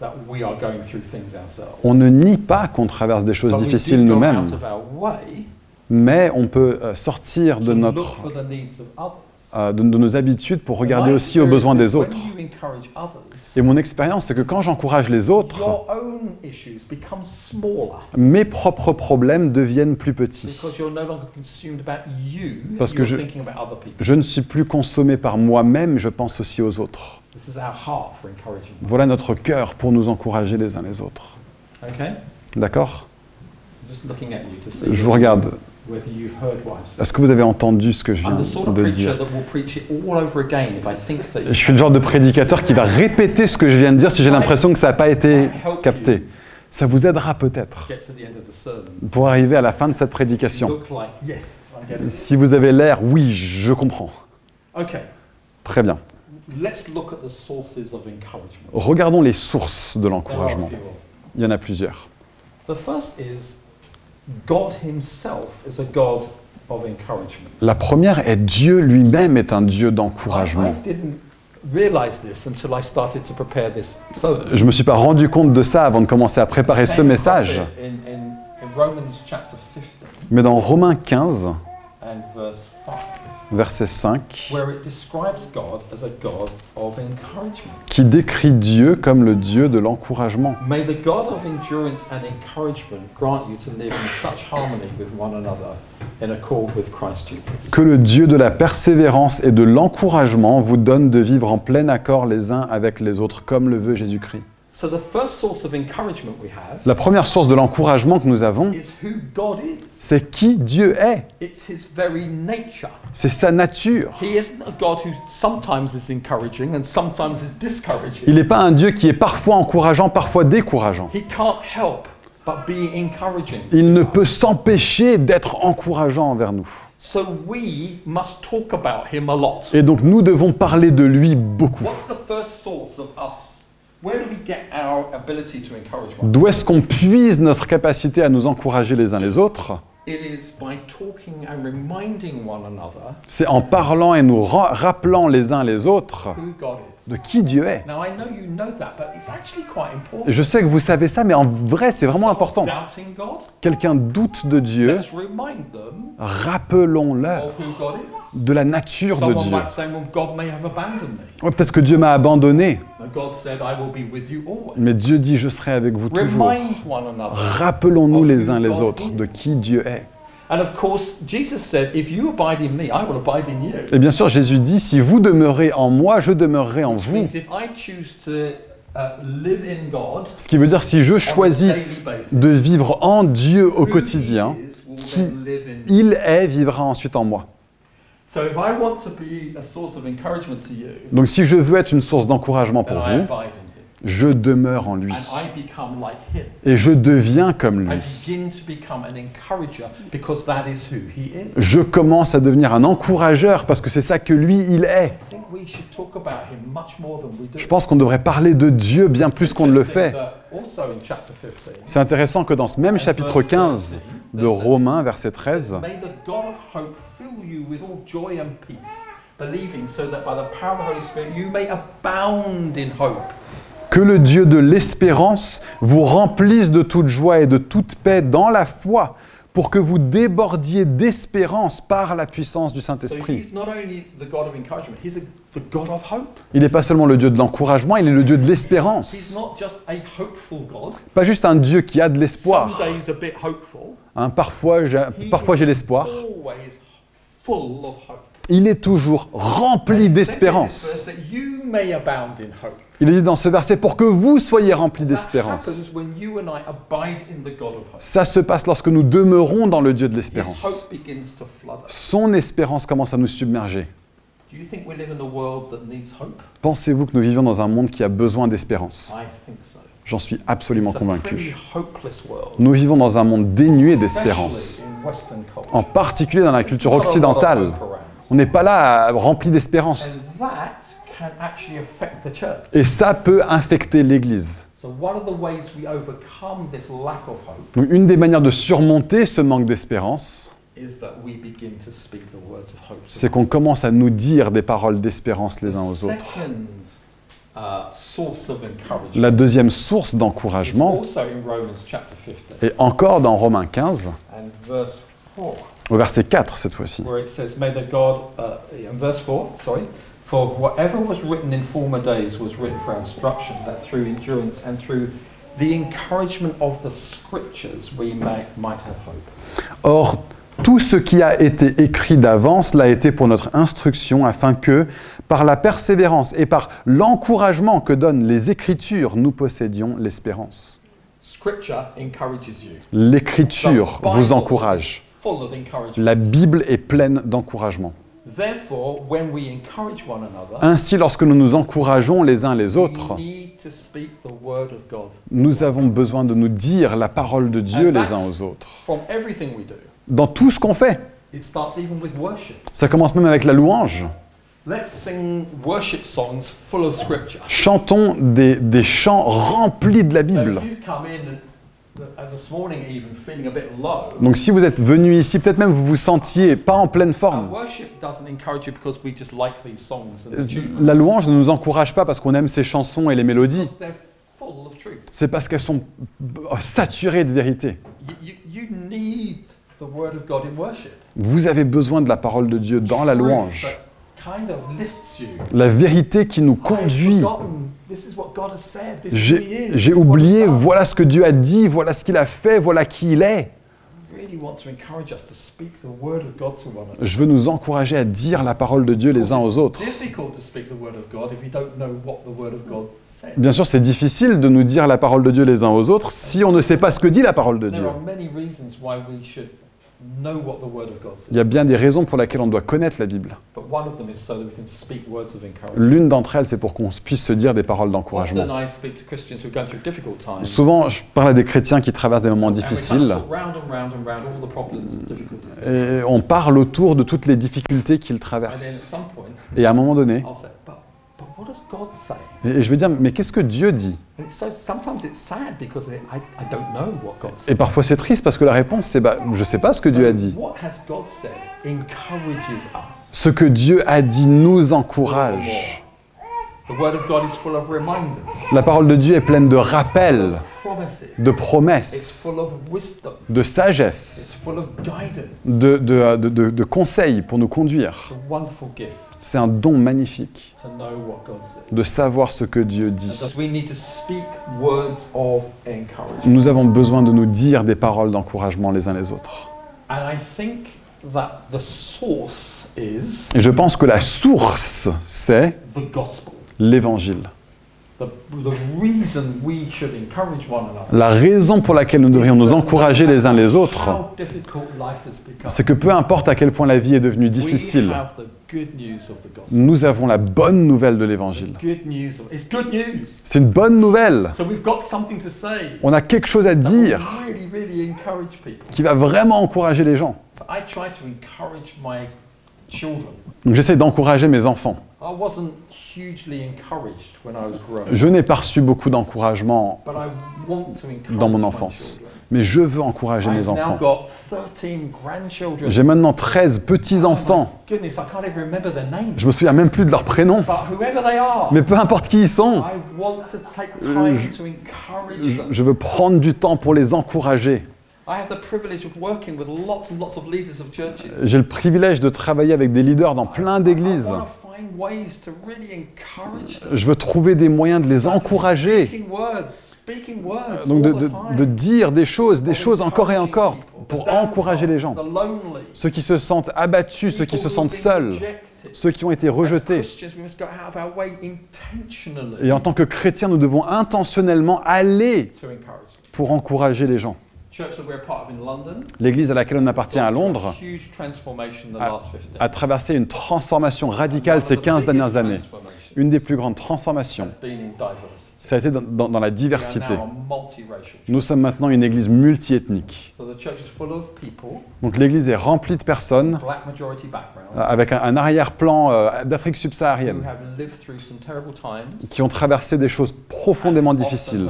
S2: that we are going through things ourselves.
S1: on ne nie pas qu'on traverse des choses
S2: But we
S1: difficiles nous-mêmes,
S2: out of our way
S1: mais on peut euh, sortir de, notre, euh, de, de nos habitudes pour regarder
S2: My
S1: aussi aux besoins des
S2: experience
S1: autres.
S2: is When you encourage others,
S1: Et mon expérience, c'est que quand j'encourage les autres, mes propres problèmes deviennent plus petits. Parce que je-
S2: thinking about other people.
S1: Je ne suis plus consommé par moi-même, je pense aussi aux autres.
S2: This is our heart for encouraging.
S1: Voilà notre cœur pour nous encourager les uns les autres. D'accord? Je vous regarde. Est-ce que vous avez entendu ce que je viens
S2: I'm the sort of
S1: de
S2: preacher
S1: dire
S2: that will preach it all over again if I think that
S1: Je suis le genre de prédicateur qui va répéter ce que je viens de dire si j'ai l'impression que ça n'a pas été capté. Ça vous aidera peut-être
S2: get to the end of the sermon.
S1: pour arriver à la fin de cette prédication. Si vous avez l'air, oui, je comprends. Très bien. Regardons les sources de l'encouragement. Il y en a plusieurs.
S2: The first is God Himself is a God of encouragement.
S1: La première est Dieu lui-même est un Dieu d'encouragement.
S2: I didn't realize this until I started to prepare this sermon.
S1: Je ne me suis pas rendu compte de ça avant de commencer à préparer ce message.
S2: it In, in, in Romans chapter 15
S1: Mais dans Romains 15,
S2: and verse 5,
S1: verset 5,
S2: where it describes God as a God of encouragement.
S1: qui décrit Dieu comme le Dieu de l'encouragement.
S2: May the God of endurance and encouragement grant you to live in such harmony with one another in accord with Christ Jesus.
S1: Que le Dieu de la persévérance et de l'encouragement vous donne de vivre en plein accord les uns avec les autres, comme le veut Jésus-Christ.
S2: So, the first source of encouragement we have
S1: La première source de l'encouragement que nous avons,
S2: is who God is.
S1: c'est qui Dieu est.
S2: It's his very nature.
S1: C'est sa nature.
S2: He isn't a God who sometimes is encouraging and sometimes is discouraging.
S1: Il n'est pas un Dieu qui est parfois encourageant, parfois décourageant.
S2: He can't help but be encouraging.
S1: Il ne peut s'empêcher d'être encourageant envers nous.
S2: So we must talk about him a lot.
S1: Et donc nous devons parler de lui beaucoup.
S2: What's the first source of us? Where do we get our ability to encourage one?
S1: D'où est-ce qu'on puise notre capacité à nous encourager les uns les autres
S2: it is by talking and reminding one another
S1: C'est en parlant et nous ra- rappelant les uns les autres de qui Dieu est.
S2: Now, I know you know that, but it's actually quite important.
S1: Et je sais que vous savez ça, mais en vrai, c'est vraiment important. Quelqu'un doute de Dieu, rappelons-leur de la nature de Dieu. Ouais, Peut-être que Dieu m'a abandonné, mais Dieu dit je serai avec vous toujours. Rappelons-nous les uns les autres de qui Dieu est. Et bien sûr, Jésus dit, si vous demeurez en moi, je demeurerai en vous.
S2: uh,
S1: Ce qui veut dire, si je choisis de vivre en Dieu au quotidien, qui il est, vivra ensuite en moi. Donc si je veux être une source d'encouragement pour vous, je demeure en lui.
S2: And I become like him.
S1: Et je deviens comme lui. Je commence à devenir un encourageur parce que c'est ça que lui, il est. Je pense qu'on devrait parler de Dieu bien plus qu'on ne le fait.
S2: Also in chapter 15,
S1: C'est intéressant que dans ce même chapitre 15 de Romains, verset 13,
S2: May the God of hope fill you with all joy and peace, believing so that by the power of the Holy Spirit you may abound in hope.
S1: que le Dieu de l'espérance vous remplisse de toute joie et de toute paix dans la foi, pour que vous débordiez d'espérance par la puissance du Saint-Esprit. Il n'est pas seulement le Dieu de l'encouragement, il est le Dieu de l'espérance. Pas juste un Dieu qui a de l'espoir. Hein, parfois, j'ai, parfois j'ai l'espoir. Il est toujours rempli d'espérance. Il est dit dans ce verset pour que vous soyez remplis d'espérance. Ça se passe lorsque nous demeurons dans le Dieu de l'espérance. Son espérance commence à nous submerger.
S2: Do you think we live in a world that needs hope?
S1: Pensez-vous que nous vivons dans un monde qui a besoin d'espérance? J'en suis absolument convaincu. Nous vivons dans un monde dénué d'espérance, en particulier dans la culture occidentale. On n'est pas là rempli d'espérance.
S2: And that can actually affect the church.
S1: Et ça peut infecter l'Église.
S2: So one of the ways we overcome this lack of hope
S1: Donc une des manières de surmonter ce manque d'espérance,
S2: is that we begin to speak the words of hope. to
S1: c'est qu'on commence à nous dire des paroles d'espérance les uns aux autres.
S2: uh,
S1: La deuxième source d'encouragement
S2: also in Romans chapter 15
S1: est encore dans Romains 15,
S2: and verse 4,
S1: au verset 4 cette fois-ci.
S2: where it says, May the God, in verse 4, sorry, for whatever was written in former days was written for instruction, that through endurance and through the encouragement of the scriptures we may, might have hope.
S1: Or, tout ce qui a été écrit d'avance l'a été pour notre instruction, afin que, par la persévérance et par l'encouragement que donnent les Écritures, nous possédions l'espérance. L'Écriture vous encourage. La Bible est pleine d'encouragement. Ainsi, lorsque nous nous encourageons les uns les autres, nous avons besoin de nous dire la parole de Dieu les uns aux autres. Dans tout ce qu'on fait.
S2: it starts even with worship.
S1: Ça commence même avec la louange.
S2: Let's sing worship songs full of scripture.
S1: Chantons des, des chants remplis de la Bible.
S2: low,
S1: Donc si vous êtes venu ici, peut-être même vous vous sentiez pas en pleine forme. La louange ne nous encourage pas parce qu'on aime ces chansons et les mélodies. C'est parce qu'elles sont saturées de vérité.
S2: You, you, you need the word of God in worship.
S1: Vous avez besoin de la parole de Dieu dans la louange. La vérité qui nous conduit. J'ai oublié, voilà ce que Dieu a dit, voilà ce qu'il a fait, voilà qui il est.
S2: I really want to encourage us to speak the word of God to one another.
S1: Je veux nous encourager à dire la parole de Dieu les uns aux autres.
S2: It's difficult to speak the word of God if you don't know what the word of God says.
S1: Bien sûr, c'est difficile de nous dire la parole de Dieu les uns aux autres si on ne sait pas ce que dit la parole de Dieu. Il y
S2: says.
S1: a bien des raisons pour lesquelles on doit connaître la Bible.
S2: But one of them is so that we can speak words of encouragement.
S1: L'une d'entre elles, c'est pour qu'on puisse se dire des paroles d'encouragement.
S2: I speak to Christians who are going through difficult times.
S1: Souvent, je parle à des chrétiens qui traversent des moments difficiles
S2: talk round and round and round all the problems and difficulties.
S1: et on parle autour de toutes les difficultés qu'ils
S2: And then at
S1: traversent.
S2: some point,
S1: Et à un moment donné, Et, je vais dire, mais qu'est-ce que Dieu dit? Et parfois c'est triste parce que la réponse c'est, bah, je sais pas ce que Dieu a dit. Ce que Dieu a dit nous encourage. La parole de Dieu est pleine de rappels, de promesses, de sagesse, de- de conseils pour nous conduire. C'est un don magnifique de savoir ce que Dieu dit. Nous avons besoin de nous dire des paroles d'encouragement les uns les autres. Et je pense que la source, c'est l'évangile. La raison pour laquelle nous devrions nous encourager les uns les autres, c'est que peu importe à quel point la vie est devenue difficile,
S2: have the good news of the gospel.
S1: nous avons la bonne nouvelle de l'évangile.
S2: Good news. Of, it's good news.
S1: C'est une bonne nouvelle.
S2: So we've got something to say.
S1: On a quelque chose à dire qui va vraiment encourager les gens.
S2: So I try to encourage my children.
S1: Donc j'essaie d'encourager mes enfants.
S2: I wasn't hugely encouraged when I was growing,
S1: Je n'ai pas reçu beaucoup d'encouragement, Dans mon enfance. mais je veux encourager mes enfants.
S2: got 13 grandchildren.
S1: J'ai maintenant 13 petits-enfants.
S2: Oh my goodness, I can't even remember their names.
S1: Je me souviens même plus de leur prénom.
S2: But whoever they are,
S1: Mais peu importe qui ils sont,
S2: I want to take time
S1: je- veux prendre du temps pour les encourager.
S2: I have the privilege of working with lots and lots of leaders of churches.
S1: J'ai le privilège de travailler avec des leaders dans plein d'églises. Je veux trouver des moyens de les encourager. Donc de, de- dire des choses, des choses encore et encore pour encourager les gens. Ceux qui se sentent abattus, ceux qui se sentent seuls, ceux qui ont été rejetés. Et en tant que chrétiens, nous devons intentionnellement aller pour encourager les gens. L'église à laquelle on appartient à Londres a,
S2: last 15
S1: a traversé une transformation radicale ces
S2: the
S1: 15
S2: biggest
S1: dernières années. Une des plus grandes transformations, ça a été dans, dans- dans la diversité. Nous sommes maintenant une église multiethnique. Donc l'église est remplie de personnes avec un, un arrière-plan euh, d'Afrique subsaharienne qui ont traversé des choses profondément difficiles,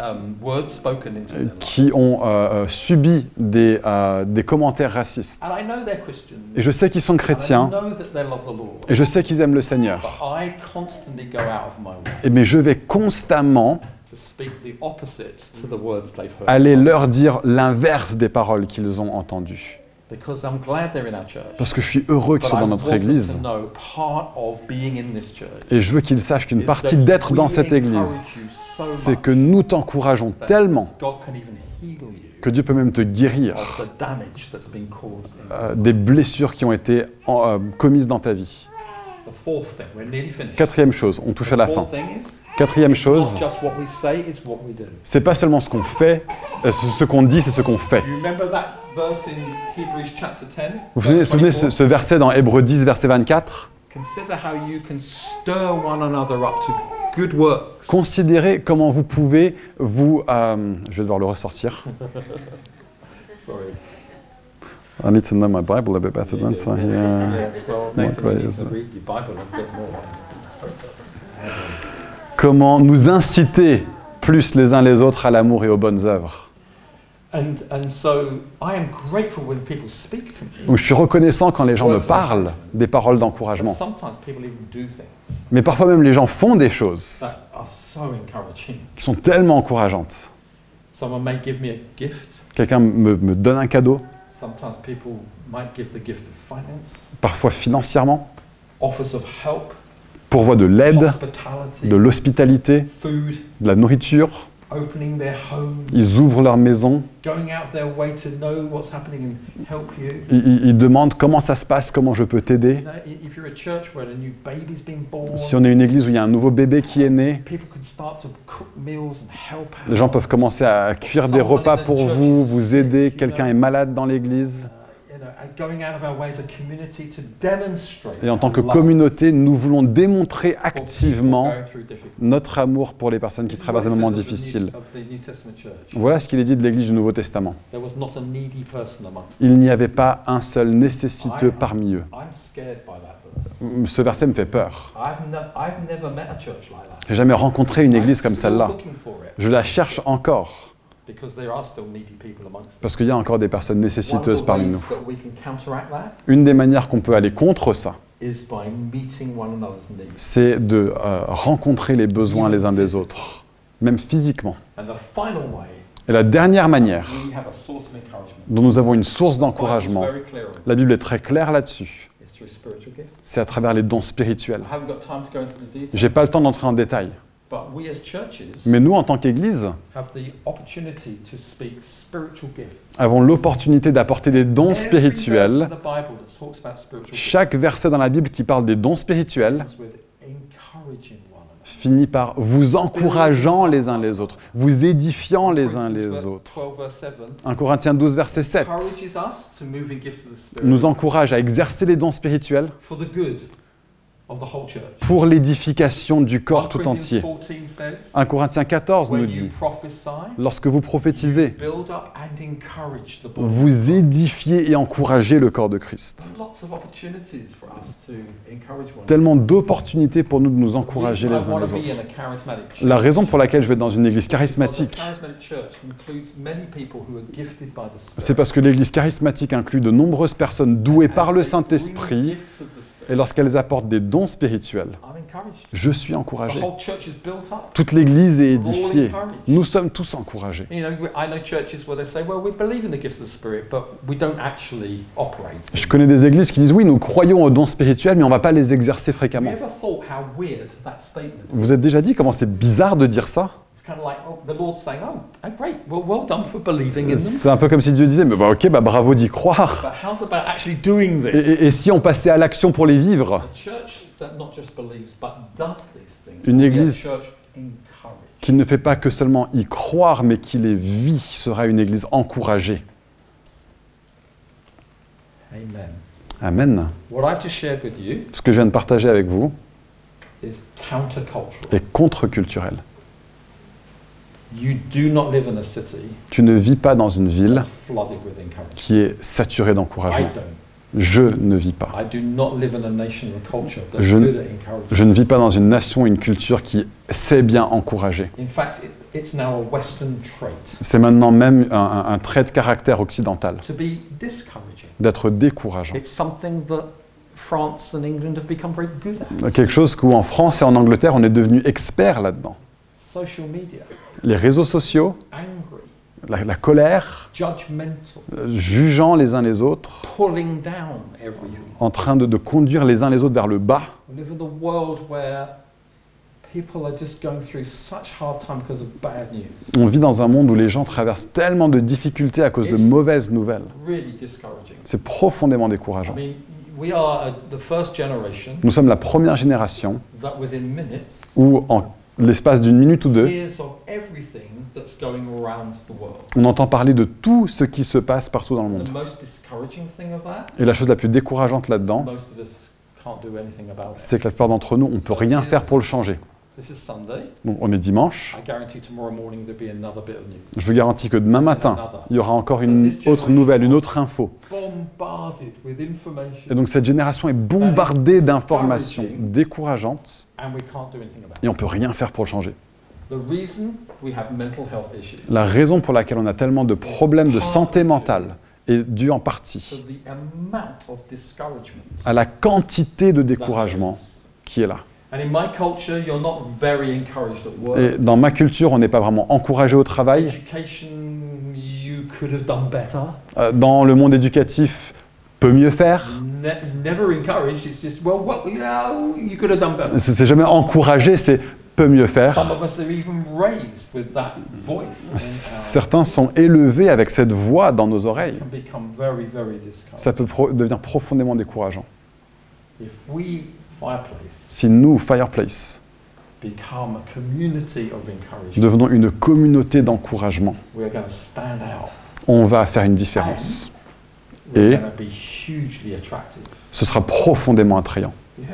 S2: um,
S1: qui ont euh, euh, subi des, euh, des commentaires racistes.
S2: And I know they're Christians.
S1: Et je sais qu'ils sont chrétiens, et je sais qu'ils aiment le Seigneur.
S2: But I constantly go out of my way
S1: Et mais je vais constamment
S2: to speak the opposite to the words they've heard.
S1: aller leur dire l'inverse des paroles qu'ils ont entendues.
S2: Because I'm glad they're in our church.
S1: Parce que je suis heureux qu'ils soient
S2: I
S1: dans
S2: want
S1: notre
S2: them
S1: église.
S2: to know part of being in this church
S1: Et je veux qu'ils sachent qu'une
S2: is
S1: partie
S2: that
S1: d'être dans cette église, c'est que nous t'encourageons tellement que Dieu peut même te guérir euh, des blessures qui ont été en- euh, commises dans ta vie. Quatrième chose, on touche à la fin. Quatrième chose, c'est pas seulement ce qu'on fait, euh, ce qu'on dit, c'est ce qu'on fait.
S2: You remember that verse in Hebrews chapter 10?
S1: Vous vous souvenez,
S2: verse
S1: souvenez
S2: 24?
S1: ce, ce verset dans Hébreux 10, verset 24
S2: Consider how you can stir one another up to good works.
S1: Considérez comment vous pouvez vous... euh, je vais devoir le ressortir. (laughs) I need to know my Bible a bit better. Yeah.
S2: Well,
S1: great,
S2: you
S1: it?
S2: read your Bible a bit more.
S1: Comment nous inciter plus les uns les autres à l'amour et aux bonnes œuvres.
S2: And, and so I am grateful when people speak to me.
S1: Donc, je suis reconnaissant quand les gens me parlent des paroles d'encouragement.
S2: sometimes people even do things
S1: Mais parfois même les gens font des choses
S2: that are so encouraging.
S1: qui sont tellement encourageantes.
S2: Someone may give me a gift.
S1: Quelqu'un me, me donne un cadeau,
S2: Sometimes people might give the gift of finance,
S1: parfois financièrement,
S2: offers of help,
S1: pourvoient de l'aide, de l'hospitalité, de la nourriture.
S2: Opening their home,
S1: Ils ouvrent leur maison,
S2: going out of their way to know what's happening and help you.
S1: ils, demandent comment ça se passe, comment je peux t'aider.
S2: know, i- if you're a church where a new baby's being born,
S1: Si on est une église où il y a un nouveau bébé qui est né,
S2: people can start to cook meals and help out.
S1: les gens peuvent commencer à cuire des repas pour vous, vous aider. Quelqu'un est malade dans l'église. Et en tant que communauté, nous voulons démontrer activement notre amour pour les personnes qui traversent des moments difficiles. Voilà ce qu'il est dit de l'Église du Nouveau Testament.
S2: There was not a needy person amongst them.
S1: Il n'y avait pas un seul nécessiteux parmi eux.
S2: I'm scared by that verse.
S1: Ce verset me fait peur.
S2: I've, ne- I've never met a church like that.
S1: J'ai jamais rencontré une église comme celle-là.
S2: looking for it
S1: Je la cherche encore
S2: because there are still needy people amongst them.
S1: parce qu'il y a encore des personnes nécessiteuses parmi nous.
S2: that we can counteract that
S1: Une des manières qu'on peut aller contre ça,
S2: is by meeting one another's needs.
S1: c'est de euh, rencontrer les besoins les uns des autres, même physiquement.
S2: And the final way,
S1: Et la dernière manière dont nous avons une source d'encouragement, la Bible est très claire là-dessus,
S2: It's through spiritual gifts.
S1: c'est à travers les dons spirituels.
S2: I haven't got time to go into the details,
S1: J'ai pas le temps d'entrer en détail,
S2: but we as churches
S1: mais nous en tant qu'Église
S2: have the opportunity to speak spiritual gifts.
S1: avons l'opportunité d'apporter des dons spirituels.
S2: in the Bible that talks about spiritual gifts
S1: Chaque verset dans la Bible qui parle des dons spirituels finit par vous encourageant les uns les autres, vous édifiant les uns les autres.
S2: 12 verse 7
S1: 1 Corinthiens 12, verset 7
S2: encourages us to move in gifts of the Spirit
S1: nous encourage à exercer les dons spirituels pour l'édification du
S2: 1
S1: corps tout entier.
S2: 14 says,
S1: 1 Corinthiens 14 nous dit, lorsque vous prophétisez, vous édifiez et encouragez le corps de Christ. Tellement d'opportunités pour nous de nous encourager les uns les autres. La raison pour laquelle je vais être dans une église charismatique, c'est parce que l'église charismatique inclut de nombreuses personnes douées par le Saint-Esprit et lorsqu'elles apportent des dons spirituels, je suis
S2: The
S1: encouragé.
S2: whole church is built up.
S1: Toute l'église est édifiée. Nous sommes tous encouragés. Je connais des églises qui disent oui, nous croyons aux dons spirituels, mais on ne va pas les exercer fréquemment. Vous êtes déjà dit comment c'est bizarre de dire ça?
S2: It's kind of like, the Lord's saying, great, well, well done for believing in them.
S1: C'est un peu comme si Dieu disait, mais bah, ok, bah, bravo d'y croire. Et, et- et si on passait à l'action pour les vivre? Une église-. Qui ne fait pas que seulement y croire, mais qui les vit, sera une église encouragée.
S2: Amen.
S1: Amen.
S2: What I've just shared with you
S1: Ce que je viens de partager avec vous
S2: is countercultural.
S1: est contre-culturel.
S2: You do not live in a city
S1: Tu ne vis pas dans une ville qui est saturée d'encouragement. Je ne vis pas.
S2: I do not live in a nation and a culture that's
S1: Je- ne vis pas dans une nation, une culture qui sait bien encourager.
S2: In fact, it, it's now a Western trait
S1: C'est maintenant même un, un- un trait de caractère occidental,
S2: to be discouraging.
S1: d'être décourageant.
S2: It's something that France and England have become very good at.
S1: Quelque chose où en France et en Angleterre, on est devenu expert là-dedans.
S2: Social media,
S1: Les réseaux sociaux, la, la colère, jugeant les uns les autres, en train de, de conduire les uns les autres vers le bas. On vit dans un monde où les gens traversent tellement de difficultés à cause de mauvaises nouvelles. C'est profondément
S2: I
S1: décourageant.
S2: mean, we are uh, the first generation
S1: Nous sommes la première génération
S2: that within minutes
S1: où, en l'espace d'une minute ou deux, on entend parler de tout ce qui se passe partout dans le monde. Et la chose la plus décourageante là-dedans, c'est que la plupart d'entre nous, on ne peut rien faire pour le changer.
S2: This is Sunday.
S1: Donc on est dimanche.
S2: I guarantee tomorrow morning there'll be another bit of news.
S1: Je vous garantis que demain matin, il y aura encore une autre nouvelle, une autre info. Et donc cette génération est bombardée d'informations décourageantes et on peut rien faire pour le changer. La raison pour laquelle on a tellement de problèmes de santé mentale est due en partie à la quantité de découragement qui est là.
S2: And in my culture, you're not very encouraged at work.
S1: Et dans ma culture, on n'est pas vraiment encouragé au travail.
S2: Education, you could have done better.
S1: Euh, Dans le monde éducatif, peut mieux faire. C'est jamais encouragé, c'est peut mieux faire.
S2: Some of us are even raised with that voice. in our-
S1: Certains sont élevés avec cette voix dans nos oreilles. Ça peut pro- devenir profondément décourageant. Si nous, Fireplace,
S2: become a community of encouragement,
S1: devenons une communauté d'encouragement,
S2: we are going to stand out.
S1: on va faire une différence. Et-. Ce sera profondément attrayant. Vous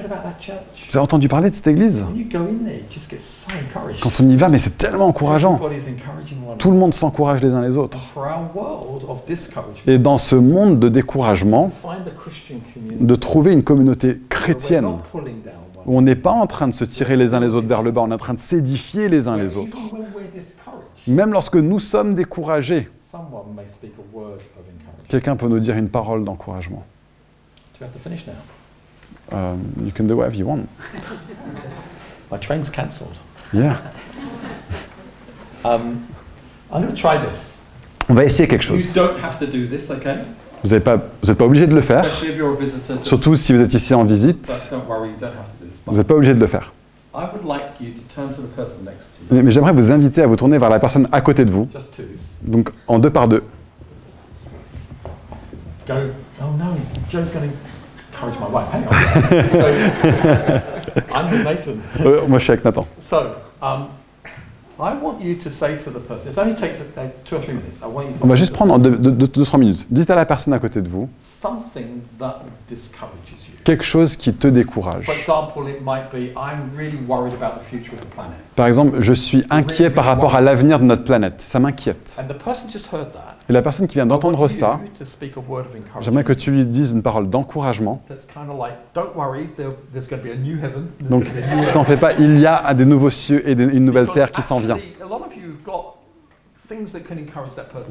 S1: avez entendu parler de cette église? Quand on y va, mais c'est tellement encourageant. Tout le monde s'encourage les uns les autres. Et dans ce monde de découragement, de trouver une communauté chrétienne où on n'est pas en train de se tirer les uns les autres vers le bas, on est en train de s'édifier les uns les autres. Même lorsque nous sommes découragés, quelqu'un peut nous dire une parole d'encouragement.
S2: Do we have to finish now?
S1: Um, you can do whatever you want. (laughs)
S2: My train's cancelled.
S1: Yeah.
S2: Um, I'm going to try this.
S1: On va essayer quelque
S2: You
S1: chose.
S2: don't have to do this, okay?
S1: Vous n'êtes pas, pas obligé de le faire, surtout si vous êtes ici en visite. Vous n'êtes pas obligé de le faire.
S2: I would like you to turn to the person next to you.
S1: Mais, mais j'aimerais vous inviter à vous tourner vers la personne à côté de vous, donc en deux par deux.
S2: Oh no, Joe's going to encourage my wife. Hang on. (laughs) so, I'm with Nathan.
S1: Moi, je suis avec Nathan. On va
S2: say
S1: juste
S2: to
S1: prendre en
S2: the
S1: deux, deux, deux- deux, trois minutes. Dites à la personne à côté de vous
S2: something that discourages you.
S1: quelque chose qui te décourage.
S2: For example, it might be I'm really worried about the future of the planet,
S1: Par exemple, je suis inquiet par rapport à l'avenir de notre planète. Ça m'inquiète. Et la personne qui vient d'entendre ça, j'aimerais que tu lui dises une parole d'encouragement. Donc,
S2: earth.
S1: t'en fais pas, il y a des nouveaux cieux et des- une nouvelle terre qui s'en vient.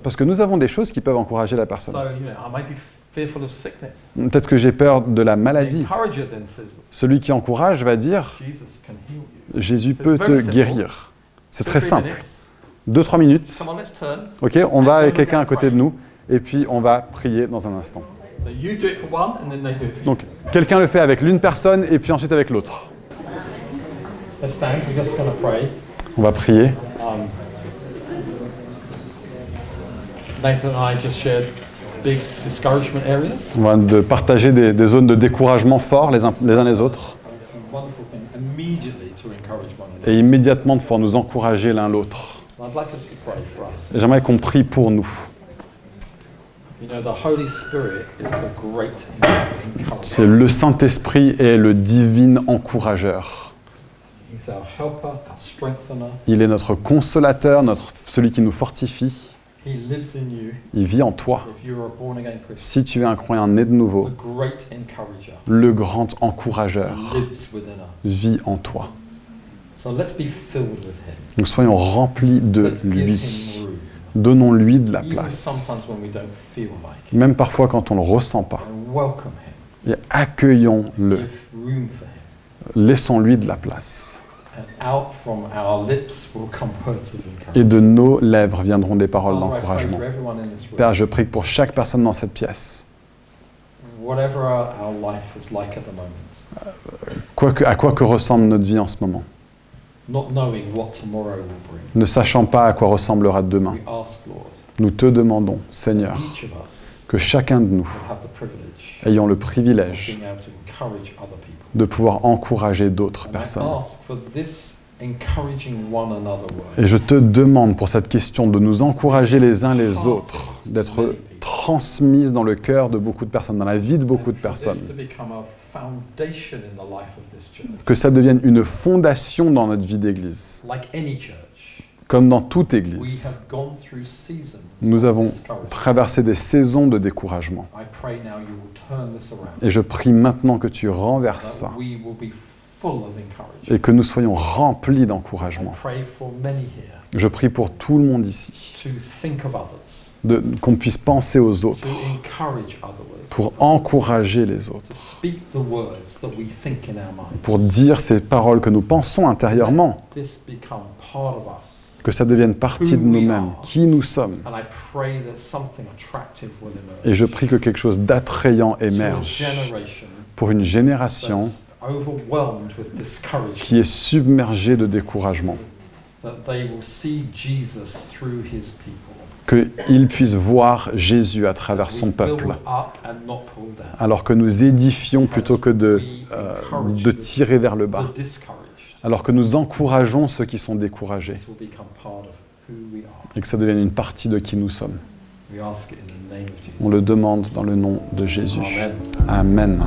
S1: Parce que nous avons des choses qui peuvent encourager la
S2: So,
S1: personne.
S2: you know, I might be fearful of sickness.
S1: Peut-être que j'ai peur de la maladie. Celui qui encourage va dire. Jésus peut te guérir. C'est très simple.
S2: Minutes.
S1: Deux, trois minutes. Ok, on va avec quelqu'un à côté de nous et puis on va prier dans un instant. Donc, quelqu'un le fait avec l'une personne et puis ensuite avec l'autre. On va prier.
S2: Um.
S1: On va de partager des, des zones de découragement forts les uns les, uns les autres et immédiatement de pouvoir nous encourager l'un l'autre. J'aimerais qu'on prie pour nous.
S2: You know, the Holy Spirit is the great
S1: C'est
S2: encourager.
S1: le Saint-Esprit et le divin encourageur.
S2: He's our helper, our strengthener.
S1: Il est notre consolateur, notre, celui qui nous fortifie. Il vit en toi. Si tu es un croyant né de nouveau, le grand encourageur vit en toi.
S2: So let's be filled with Him.
S1: Nous soyons remplis de
S2: Let's
S1: lui. Donnons-lui de la
S2: Even
S1: place.
S2: sometimes when we don't feel like it.
S1: Même parfois quand on ne le ressent pas.
S2: And welcome Him.
S1: Et accueillons-le. Laissons-lui de la place.
S2: And out from our lips will come words of encouragement.
S1: Et de nos lèvres viendront des paroles d'encouragement.
S2: for everyone in this room.
S1: Père, je prie pour chaque personne dans cette pièce,
S2: Whatever our, our life is like at the moment,
S1: quoi que- à quoi que ressemble notre vie en ce moment, ne sachant pas à quoi ressemblera demain,
S2: we ask, Lord,
S1: nous te demandons, Seigneur, que chacun de nous ayons le privilège de pouvoir encourager d'autres personnes. Et je te demande pour cette question de nous encourager les uns les autres, d'être transmise dans le cœur de beaucoup de personnes, dans la vie de beaucoup de personnes. Que ça devienne une fondation dans notre vie d'église, comme dans toute église. Nous avons traversé des saisons de découragement. Et je prie maintenant que tu renverses ça. et que nous soyons remplis d'encouragement. Je prie pour tout le monde ici, de- qu'on puisse penser aux autres, pour encourager les autres, pour dire ces paroles que nous pensons intérieurement, que ça devienne partie de nous-mêmes, qui nous sommes. Et je prie que quelque chose d'attrayant émerge pour une génération qui est submergée de découragement, qu'ils puissent voir Jésus à travers son peuple, alors que nous édifions plutôt que de, euh, de tirer vers le bas, alors que nous encourageons ceux qui sont découragés, et que ça devienne une partie de qui nous sommes. On le demande dans le nom de Jésus. Amen.